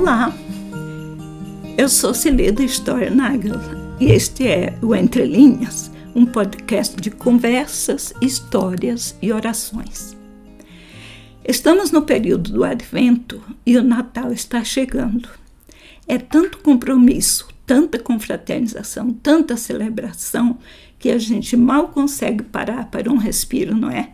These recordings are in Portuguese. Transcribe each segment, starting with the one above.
Olá, eu sou Celeda Story Nagel e este é o Entre Linhas, um podcast de conversas, histórias e orações. Estamos no período do Advento e o Natal está chegando. É tanto compromisso, tanta confraternização, tanta celebração que a gente mal consegue parar para um respiro, não é?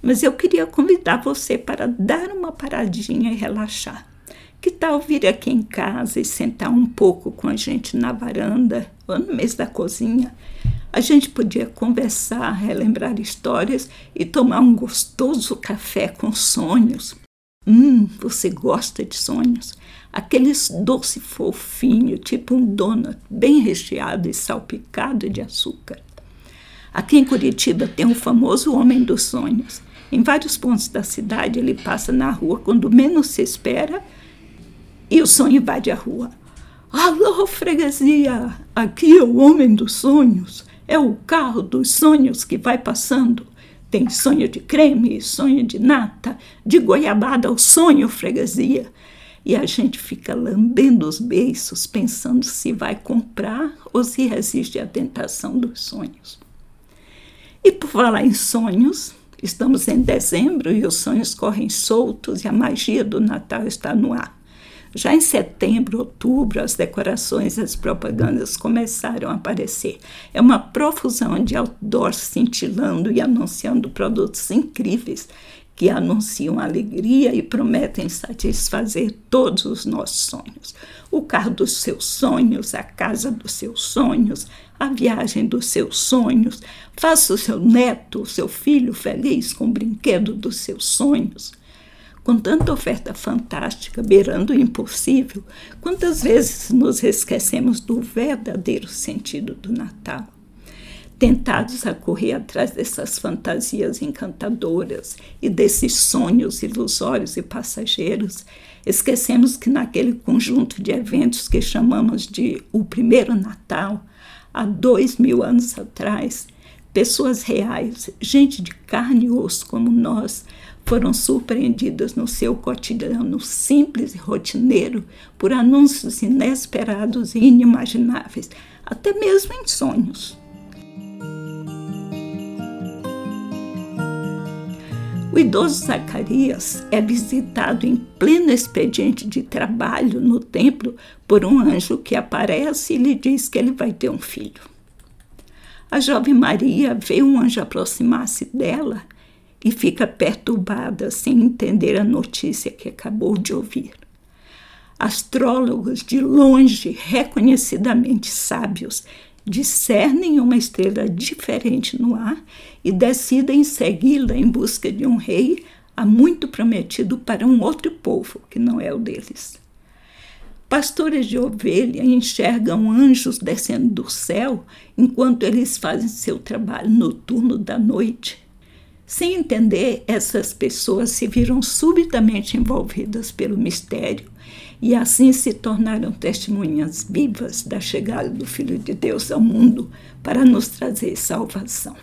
Mas eu queria convidar você para dar uma paradinha e relaxar. Que tal vir aqui em casa e sentar um pouco com a gente na varanda ou no mês da cozinha? A gente podia conversar, relembrar histórias e tomar um gostoso café com sonhos. Hum, você gosta de sonhos? Aqueles doce fofinho, tipo um donut, bem recheado e salpicado de açúcar. Aqui em Curitiba tem o famoso Homem dos Sonhos. Em vários pontos da cidade, ele passa na rua quando menos se espera e o sonho invade a rua. Alô, freguesia! Aqui é o Homem dos Sonhos. É o carro dos sonhos que vai passando. Tem sonho de creme, sonho de nata, de goiabada ao sonho, freguesia. E a gente fica lambendo os beiços, pensando se vai comprar ou se resiste à tentação dos sonhos. E por falar em sonhos, estamos em dezembro e os sonhos correm soltos e a magia do Natal está no ar. Já em setembro, outubro, as decorações as propagandas começaram a aparecer. É uma profusão de outdoors cintilando e anunciando produtos incríveis que anunciam alegria e prometem satisfazer todos os nossos sonhos. O carro dos seus sonhos, a casa dos seus sonhos, a viagem dos seus sonhos. Faça o seu neto, o seu filho feliz com o brinquedo dos seus sonhos. Com tanta oferta fantástica, beirando o impossível, quantas vezes nos esquecemos do verdadeiro sentido do Natal? tentados a correr atrás dessas fantasias encantadoras e desses sonhos ilusórios e passageiros, esquecemos que naquele conjunto de eventos que chamamos de o primeiro Natal, há dois mil anos atrás, pessoas reais, gente de carne e osso como nós, foram surpreendidas no seu cotidiano simples e rotineiro por anúncios inesperados e inimagináveis, até mesmo em sonhos. O idoso Zacarias é visitado em pleno expediente de trabalho no templo por um anjo que aparece e lhe diz que ele vai ter um filho. A jovem Maria vê um anjo aproximar-se dela e fica perturbada sem entender a notícia que acabou de ouvir. Astrólogos de longe, reconhecidamente sábios, discernem uma estrela diferente no ar e decidem segui-la em busca de um rei há muito prometido para um outro povo que não é o deles. Pastores de ovelha enxergam anjos descendo do céu enquanto eles fazem seu trabalho noturno da noite. Sem entender, essas pessoas se viram subitamente envolvidas pelo mistério e assim se tornaram testemunhas vivas da chegada do Filho de Deus ao mundo para nos trazer salvação.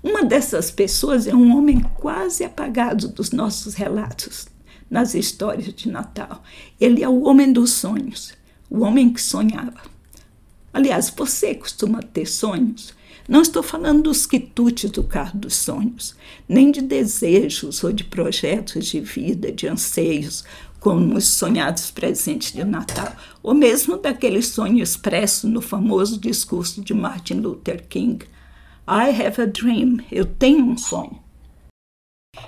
Uma dessas pessoas é um homem quase apagado dos nossos relatos nas histórias de Natal. Ele é o homem dos sonhos, o homem que sonhava. Aliás, você costuma ter sonhos? Não estou falando dos quitutes do carro dos sonhos, nem de desejos ou de projetos de vida, de anseios, como os sonhados presentes de Natal, ou mesmo daquele sonho expresso no famoso discurso de Martin Luther King. I have a dream, eu tenho um sonho.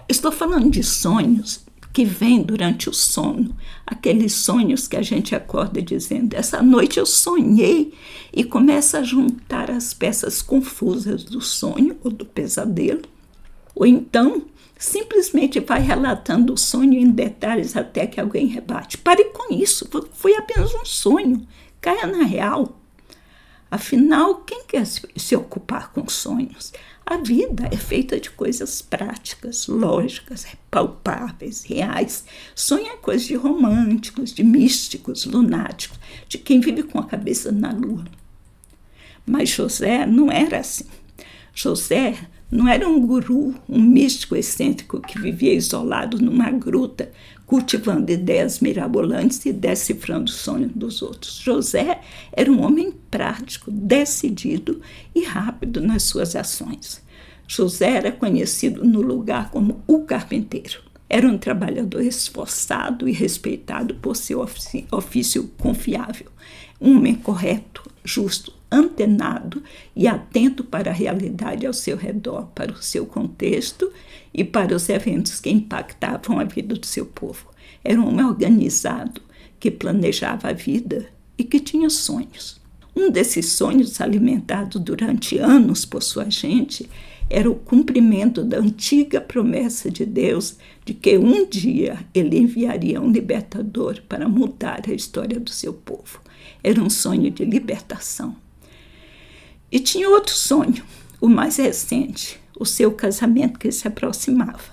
Estou falando de sonhos que vêm durante o sono, aqueles sonhos que a gente acorda dizendo: essa noite eu sonhei, e começa a juntar as peças confusas do sonho ou do pesadelo. Ou então simplesmente vai relatando o sonho em detalhes até que alguém rebate. Pare com isso, foi apenas um sonho, caia na real. Afinal, quem quer se ocupar com sonhos? A vida é feita de coisas práticas, lógicas, palpáveis, reais. Sonho é coisa de românticos, de místicos, lunáticos, de quem vive com a cabeça na lua. Mas José não era assim. José não era um guru, um místico excêntrico que vivia isolado numa gruta, cultivando ideias mirabolantes e decifrando os sonhos dos outros. José era um homem prático, decidido e rápido nas suas ações. José era conhecido no lugar como o carpinteiro. Era um trabalhador esforçado e respeitado por seu ofício confiável, um homem correto, justo, antenado e atento para a realidade ao seu redor, para o seu contexto e para os eventos que impactavam a vida do seu povo. Era um homem organizado que planejava a vida e que tinha sonhos. Um desses sonhos, alimentado durante anos por sua gente, era o cumprimento da antiga promessa de Deus de que um dia ele enviaria um libertador para mudar a história do seu povo. Era um sonho de libertação. E tinha outro sonho, o mais recente, o seu casamento que se aproximava.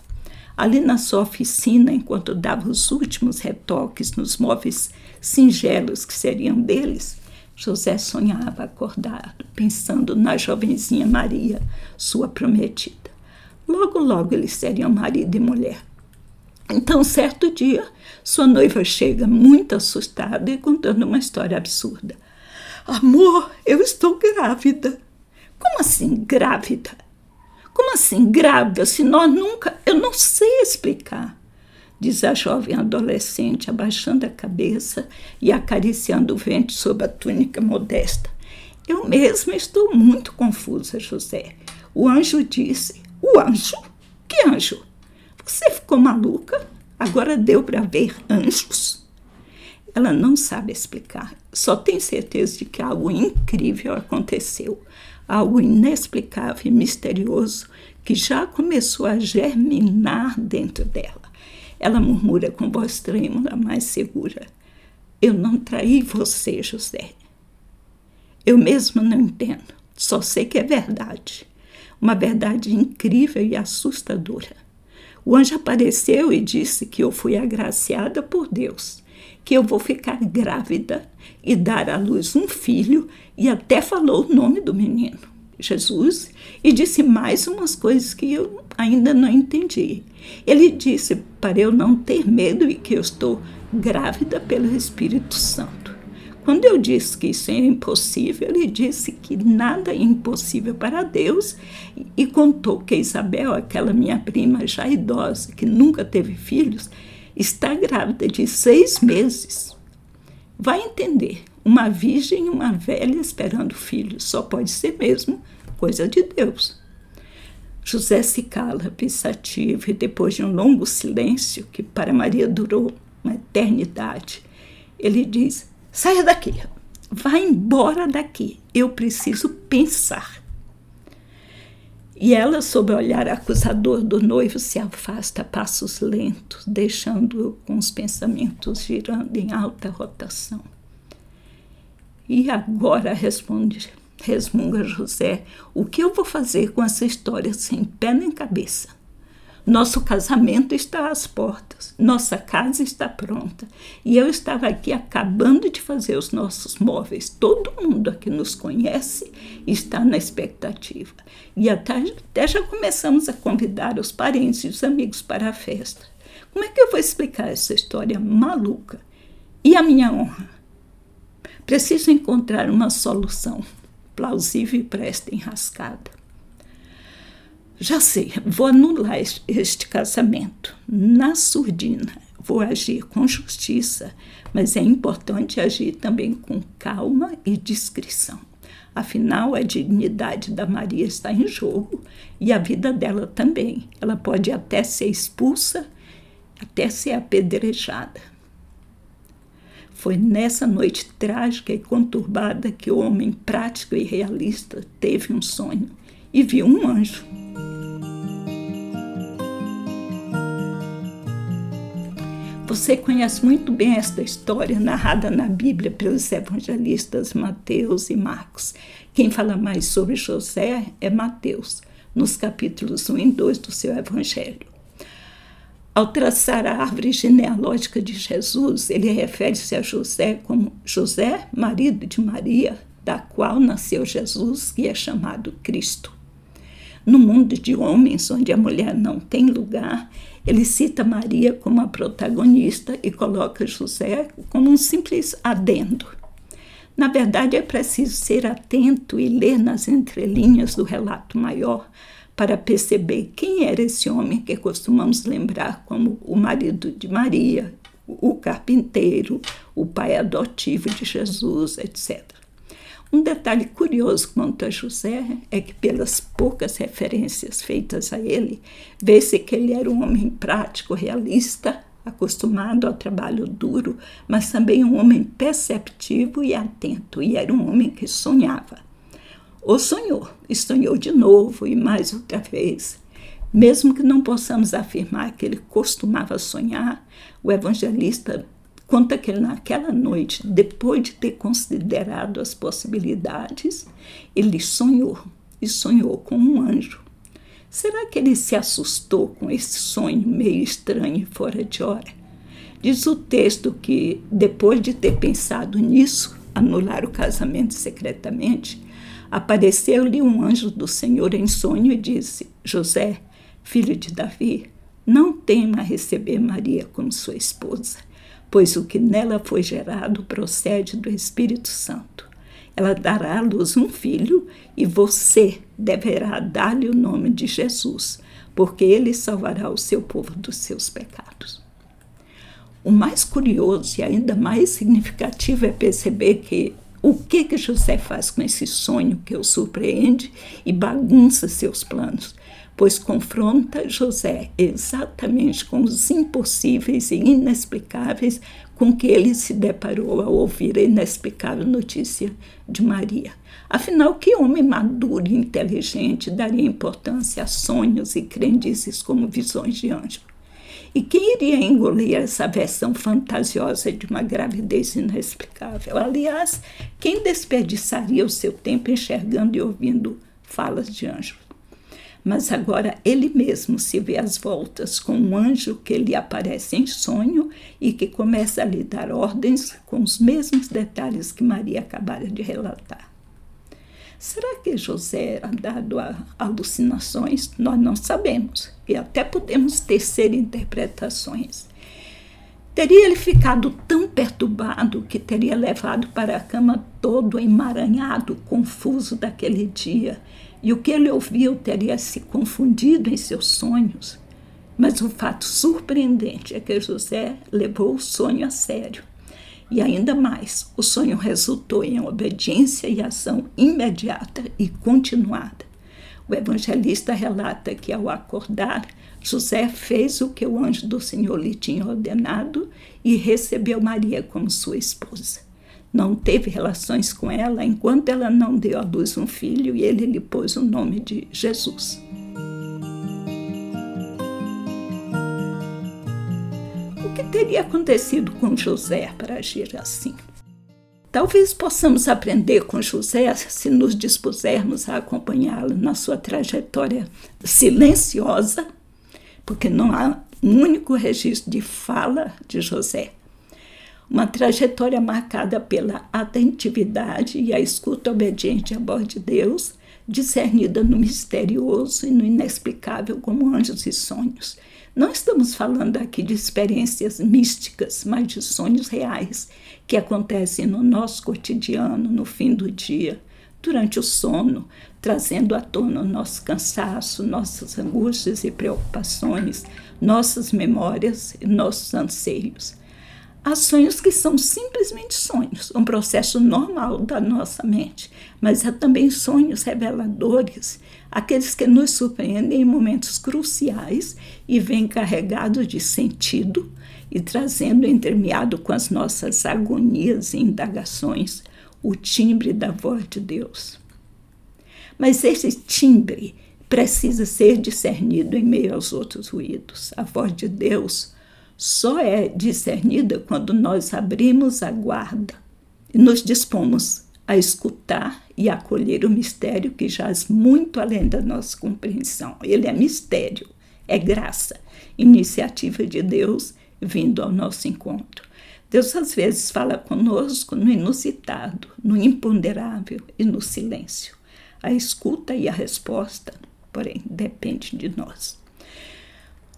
Ali na sua oficina, enquanto dava os últimos retoques nos móveis singelos que seriam deles, José sonhava acordado, pensando na jovenzinha Maria, sua prometida. Logo, logo eles seriam marido e mulher. Então, certo dia, sua noiva chega muito assustada e contando uma história absurda. Amor, eu estou grávida. Como assim grávida? Como assim grávida se nós nunca. Eu não sei explicar, diz a jovem adolescente, abaixando a cabeça e acariciando o vento sob a túnica modesta. Eu mesma estou muito confusa, José. O anjo disse: O anjo? Que anjo? Você ficou maluca? Agora deu para ver anjos? Ela não sabe explicar, só tem certeza de que algo incrível aconteceu, algo inexplicável e misterioso que já começou a germinar dentro dela. Ela murmura com voz trêmula, mais segura: Eu não traí você, José. Eu mesma não entendo, só sei que é verdade. Uma verdade incrível e assustadora. O anjo apareceu e disse que eu fui agraciada por Deus que eu vou ficar grávida e dar à luz um filho, e até falou o nome do menino, Jesus, e disse mais umas coisas que eu ainda não entendi. Ele disse para eu não ter medo e que eu estou grávida pelo Espírito Santo. Quando eu disse que isso é impossível, ele disse que nada é impossível para Deus e contou que Isabel, aquela minha prima já idosa, que nunca teve filhos, está grávida de seis meses. Vai entender, uma virgem e uma velha esperando filho só pode ser mesmo coisa de Deus. José se cala, pensativo, e depois de um longo silêncio, que para Maria durou uma eternidade, ele diz: Saia daqui, vá embora daqui, eu preciso pensar. E ela, sob o olhar acusador do noivo, se afasta a passos lentos, deixando-o com os pensamentos girando em alta rotação. E agora responde, resmunga José, o que eu vou fazer com essa história sem pé nem cabeça? Nosso casamento está às portas, nossa casa está pronta e eu estava aqui acabando de fazer os nossos móveis. Todo mundo aqui nos conhece está na expectativa. E até, até já começamos a convidar os parentes e os amigos para a festa. Como é que eu vou explicar essa história maluca? E a minha honra? Preciso encontrar uma solução plausível e presta enrascada. Já sei, vou anular este casamento. Na surdina, vou agir com justiça, mas é importante agir também com calma e discrição. Afinal, a dignidade da Maria está em jogo e a vida dela também. Ela pode até ser expulsa, até ser apedrejada. Foi nessa noite trágica e conturbada que o homem prático e realista teve um sonho e viu um anjo. Você conhece muito bem esta história narrada na Bíblia pelos evangelistas Mateus e Marcos. Quem fala mais sobre José é Mateus, nos capítulos 1 e 2 do seu evangelho. Ao traçar a árvore genealógica de Jesus, ele refere-se a José como José, marido de Maria, da qual nasceu Jesus, que é chamado Cristo. No mundo de homens, onde a mulher não tem lugar, ele cita Maria como a protagonista e coloca José como um simples adendo. Na verdade, é preciso ser atento e ler nas entrelinhas do relato maior para perceber quem era esse homem que costumamos lembrar como o marido de Maria, o carpinteiro, o pai adotivo de Jesus, etc. Um detalhe curioso quanto a José é que, pelas poucas referências feitas a ele, vê-se que ele era um homem prático, realista, acostumado ao trabalho duro, mas também um homem perceptivo e atento, e era um homem que sonhava. Ou sonhou, e sonhou de novo e mais outra vez. Mesmo que não possamos afirmar que ele costumava sonhar, o evangelista conta que naquela noite, depois de ter considerado as possibilidades, ele sonhou e sonhou com um anjo. Será que ele se assustou com esse sonho meio estranho e fora de hora? Diz o texto que, depois de ter pensado nisso, anular o casamento secretamente, apareceu-lhe um anjo do Senhor em sonho e disse: José, filho de Davi, não tema receber Maria como sua esposa pois o que nela foi gerado procede do Espírito Santo. Ela dará à luz um filho e você deverá dar-lhe o nome de Jesus, porque ele salvará o seu povo dos seus pecados. O mais curioso e ainda mais significativo é perceber que o que que José faz com esse sonho que o surpreende e bagunça seus planos? Pois confronta José exatamente com os impossíveis e inexplicáveis com que ele se deparou ao ouvir a inexplicável notícia de Maria. Afinal, que homem maduro e inteligente daria importância a sonhos e crendices como visões de anjo? E quem iria engolir essa versão fantasiosa de uma gravidez inexplicável? Aliás, quem desperdiçaria o seu tempo enxergando e ouvindo falas de anjos? Mas agora ele mesmo se vê às voltas com um anjo que lhe aparece em sonho e que começa a lhe dar ordens com os mesmos detalhes que Maria acabara de relatar. Será que José era dado a alucinações? Nós não sabemos e até podemos tecer interpretações. Teria ele ficado tão perturbado que teria levado para a cama todo emaranhado, confuso daquele dia e o que ele ouviu teria se confundido em seus sonhos. Mas o fato surpreendente é que José levou o sonho a sério. E ainda mais, o sonho resultou em obediência e ação imediata e continuada. O evangelista relata que, ao acordar, José fez o que o anjo do Senhor lhe tinha ordenado e recebeu Maria como sua esposa não teve relações com ela enquanto ela não deu à luz um filho e ele lhe pôs o nome de Jesus. O que teria acontecido com José para agir assim? Talvez possamos aprender com José se nos dispusermos a acompanhá-lo na sua trajetória silenciosa, porque não há um único registro de fala de José uma trajetória marcada pela atentividade e a escuta obediente à voz de Deus, discernida no misterioso e no inexplicável como anjos e sonhos. Não estamos falando aqui de experiências místicas, mas de sonhos reais que acontecem no nosso cotidiano, no fim do dia, durante o sono, trazendo à tona nosso cansaço, nossas angústias e preocupações, nossas memórias e nossos anseios. Há sonhos que são simplesmente sonhos, um processo normal da nossa mente, mas há também sonhos reveladores, aqueles que nos surpreendem em momentos cruciais e vêm carregados de sentido e trazendo entremeado com as nossas agonias e indagações o timbre da voz de Deus. Mas esse timbre precisa ser discernido em meio aos outros ruídos. A voz de Deus só é discernida quando nós abrimos a guarda e nos dispomos a escutar e acolher o mistério que jaz muito além da nossa compreensão. Ele é mistério, é graça, iniciativa de Deus vindo ao nosso encontro. Deus às vezes fala conosco no inusitado, no imponderável e no silêncio. A escuta e a resposta porém depende de nós.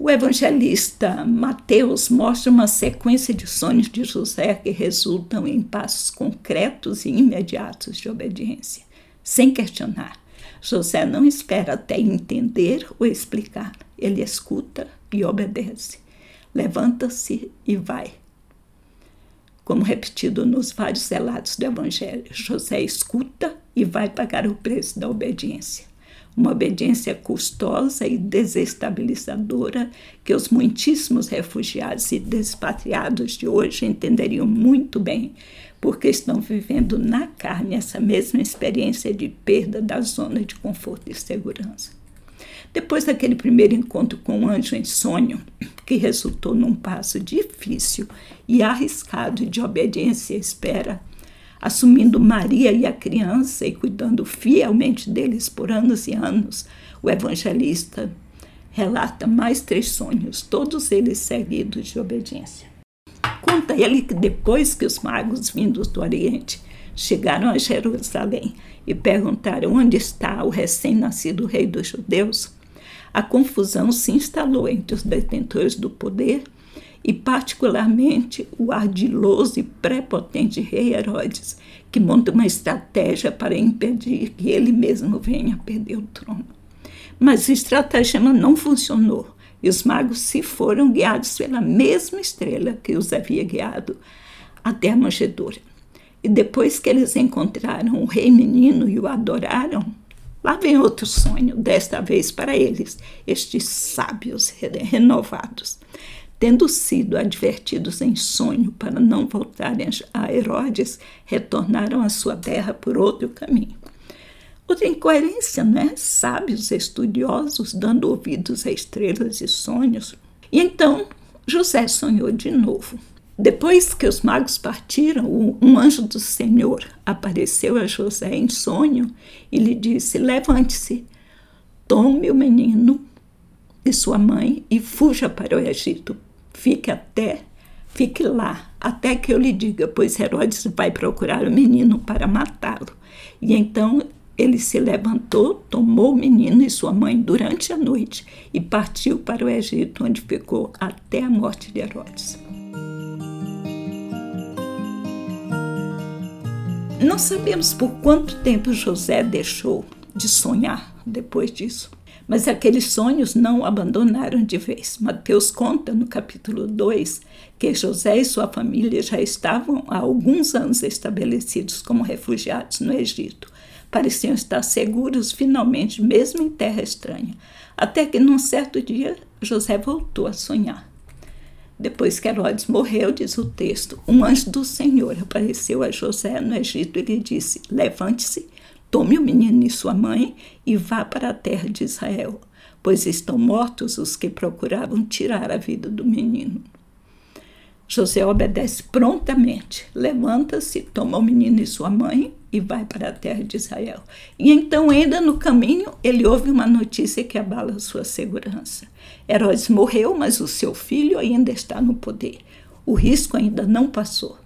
O evangelista Mateus mostra uma sequência de sonhos de José que resultam em passos concretos e imediatos de obediência, sem questionar. José não espera até entender ou explicar, ele escuta e obedece. Levanta-se e vai. Como repetido nos vários relatos do Evangelho, José escuta e vai pagar o preço da obediência. Uma obediência custosa e desestabilizadora que os muitíssimos refugiados e despatriados de hoje entenderiam muito bem, porque estão vivendo na carne essa mesma experiência de perda da zona de conforto e segurança. Depois daquele primeiro encontro com o anjo em sonho, que resultou num passo difícil e arriscado de obediência e espera, assumindo Maria e a criança e cuidando fielmente deles por anos e anos, o evangelista relata mais três sonhos, todos eles seguidos de obediência. Conta ele que depois que os magos vindos do Oriente chegaram a Jerusalém e perguntaram onde está o recém-nascido rei dos judeus, a confusão se instalou entre os detentores do poder e, particularmente, o ardiloso e prepotente rei Herodes, que monta uma estratégia para impedir que ele mesmo venha perder o trono. Mas a estratégia não funcionou e os magos se foram guiados pela mesma estrela que os havia guiado até a manjedoura. E depois que eles encontraram o rei menino e o adoraram, Lá vem outro sonho, desta vez para eles, estes sábios renovados. Tendo sido advertidos em sonho para não voltarem a Herodes, retornaram à sua terra por outro caminho. Outra incoerência, né? Sábios estudiosos dando ouvidos a estrelas e sonhos. E então José sonhou de novo. Depois que os magos partiram, um anjo do Senhor apareceu a José em sonho e lhe disse: Levante-se, tome o menino e sua mãe e fuja para o Egito. Fique até, fique lá, até que eu lhe diga, pois Herodes vai procurar o menino para matá-lo. E então ele se levantou, tomou o menino e sua mãe durante a noite e partiu para o Egito, onde ficou até a morte de Herodes. Não sabemos por quanto tempo José deixou de sonhar depois disso, mas aqueles sonhos não abandonaram de vez. Mateus conta no capítulo 2 que José e sua família já estavam há alguns anos estabelecidos como refugiados no Egito. Pareciam estar seguros finalmente, mesmo em terra estranha, até que num certo dia José voltou a sonhar. Depois que Herodes morreu, diz o texto, um anjo do Senhor apareceu a José no Egito e lhe disse: Levante-se, tome o menino e sua mãe e vá para a terra de Israel, pois estão mortos os que procuravam tirar a vida do menino. José obedece prontamente, levanta-se, toma o menino e sua mãe e vai para a terra de Israel. E então, ainda no caminho, ele ouve uma notícia que abala sua segurança. Herodes morreu, mas o seu filho ainda está no poder. O risco ainda não passou.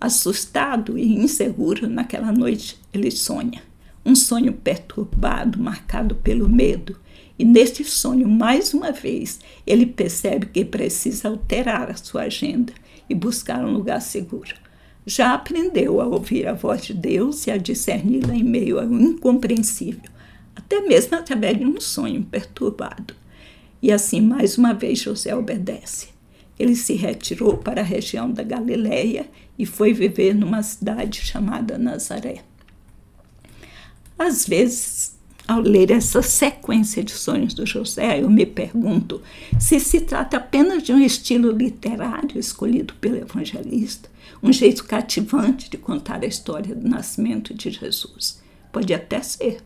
Assustado e inseguro, naquela noite ele sonha. Um sonho perturbado, marcado pelo medo. E neste sonho, mais uma vez, ele percebe que precisa alterar a sua agenda e buscar um lugar seguro já aprendeu a ouvir a voz de Deus e a discerni-la em meio ao incompreensível, até mesmo através de um sonho perturbado. E assim, mais uma vez, José obedece. Ele se retirou para a região da Galileia e foi viver numa cidade chamada Nazaré. Às vezes, ao ler essa sequência de sonhos do José, eu me pergunto se se trata apenas de um estilo literário escolhido pelo evangelista, um jeito cativante de contar a história do nascimento de Jesus. Pode até ser.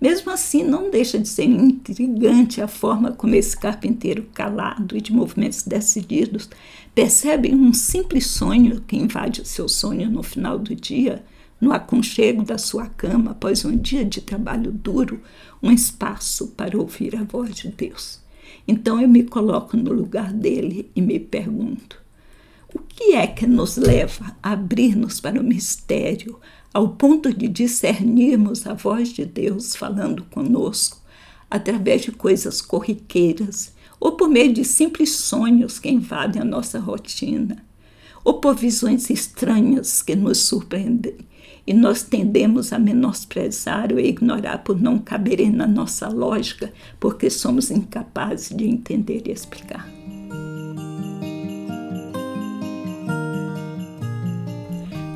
Mesmo assim, não deixa de ser intrigante a forma como esse carpinteiro calado e de movimentos decididos percebe um simples sonho que invade o seu sonho no final do dia no aconchego da sua cama após um dia de trabalho duro, um espaço para ouvir a voz de Deus. Então eu me coloco no lugar dele e me pergunto: o que é que nos leva a abrir-nos para o mistério, ao ponto de discernirmos a voz de Deus falando conosco, através de coisas corriqueiras ou por meio de simples sonhos que invadem a nossa rotina, ou por visões estranhas que nos surpreendem e nós tendemos a menosprezar ou ignorar por não caberem na nossa lógica, porque somos incapazes de entender e explicar.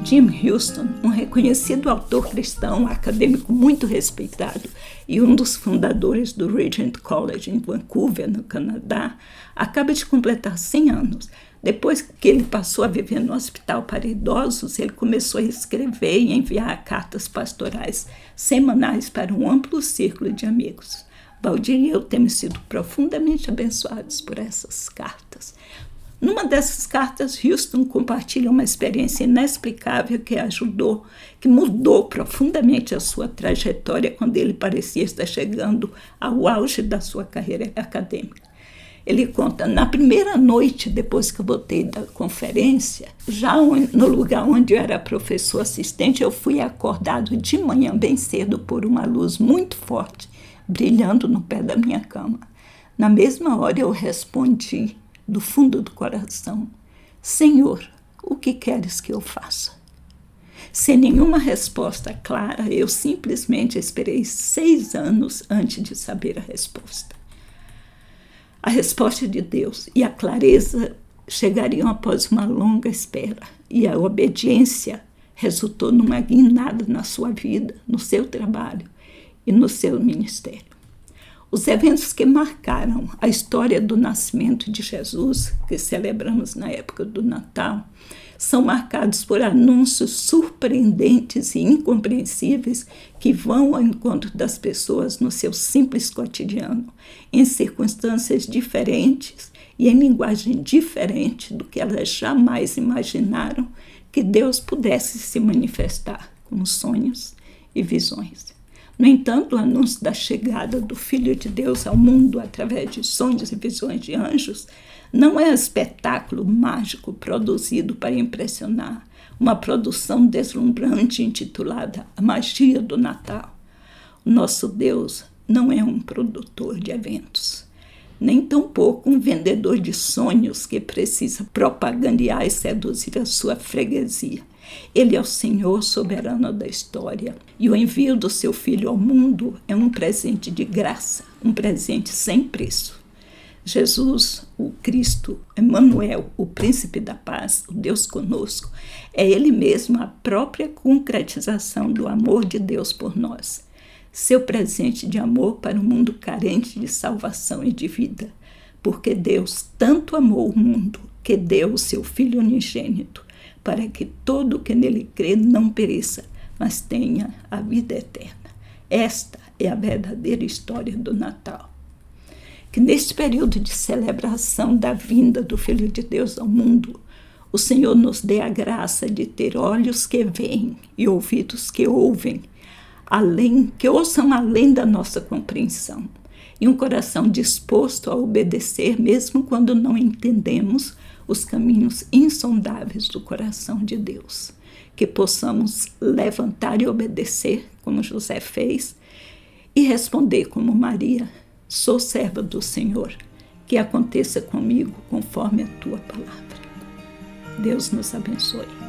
Jim Houston, um reconhecido autor cristão, acadêmico muito respeitado e um dos fundadores do Regent College em Vancouver, no Canadá, acaba de completar 100 anos. Depois que ele passou a viver no hospital para idosos, ele começou a escrever e enviar cartas pastorais semanais para um amplo círculo de amigos. Valdir e eu temos sido profundamente abençoados por essas cartas. Numa dessas cartas, Houston compartilha uma experiência inexplicável que ajudou, que mudou profundamente a sua trajetória quando ele parecia estar chegando ao auge da sua carreira acadêmica. Ele conta, na primeira noite depois que eu voltei da conferência, já no lugar onde eu era professor assistente, eu fui acordado de manhã bem cedo por uma luz muito forte brilhando no pé da minha cama. Na mesma hora eu respondi do fundo do coração: Senhor, o que queres que eu faça? Sem nenhuma resposta clara, eu simplesmente esperei seis anos antes de saber a resposta. A resposta de Deus e a clareza chegariam após uma longa espera, e a obediência resultou numa guinada na sua vida, no seu trabalho e no seu ministério. Os eventos que marcaram a história do nascimento de Jesus, que celebramos na época do Natal, são marcados por anúncios surpreendentes e incompreensíveis que vão ao encontro das pessoas no seu simples cotidiano, em circunstâncias diferentes e em linguagem diferente do que elas jamais imaginaram que Deus pudesse se manifestar como sonhos e visões. No entanto, o anúncio da chegada do Filho de Deus ao mundo através de sonhos e visões de anjos não é um espetáculo mágico produzido para impressionar, uma produção deslumbrante intitulada A Magia do Natal. Nosso Deus não é um produtor de eventos, nem tampouco um vendedor de sonhos que precisa propagandear e seduzir a sua freguesia. Ele é o Senhor soberano da história e o envio do seu Filho ao mundo é um presente de graça, um presente sem preço. Jesus, o Cristo, Emmanuel, o príncipe da paz, o Deus conosco, é ele mesmo a própria concretização do amor de Deus por nós. Seu presente de amor para um mundo carente de salvação e de vida, porque Deus tanto amou o mundo que deu o seu filho unigênito para que todo que nele crê não pereça, mas tenha a vida eterna. Esta é a verdadeira história do Natal. Que neste período de celebração da vinda do Filho de Deus ao mundo, o Senhor nos dê a graça de ter olhos que veem e ouvidos que ouvem, além que ouçam além da nossa compreensão, e um coração disposto a obedecer mesmo quando não entendemos os caminhos insondáveis do coração de Deus. Que possamos levantar e obedecer, como José fez, e responder como Maria: Sou serva do Senhor, que aconteça comigo conforme a tua palavra. Deus nos abençoe.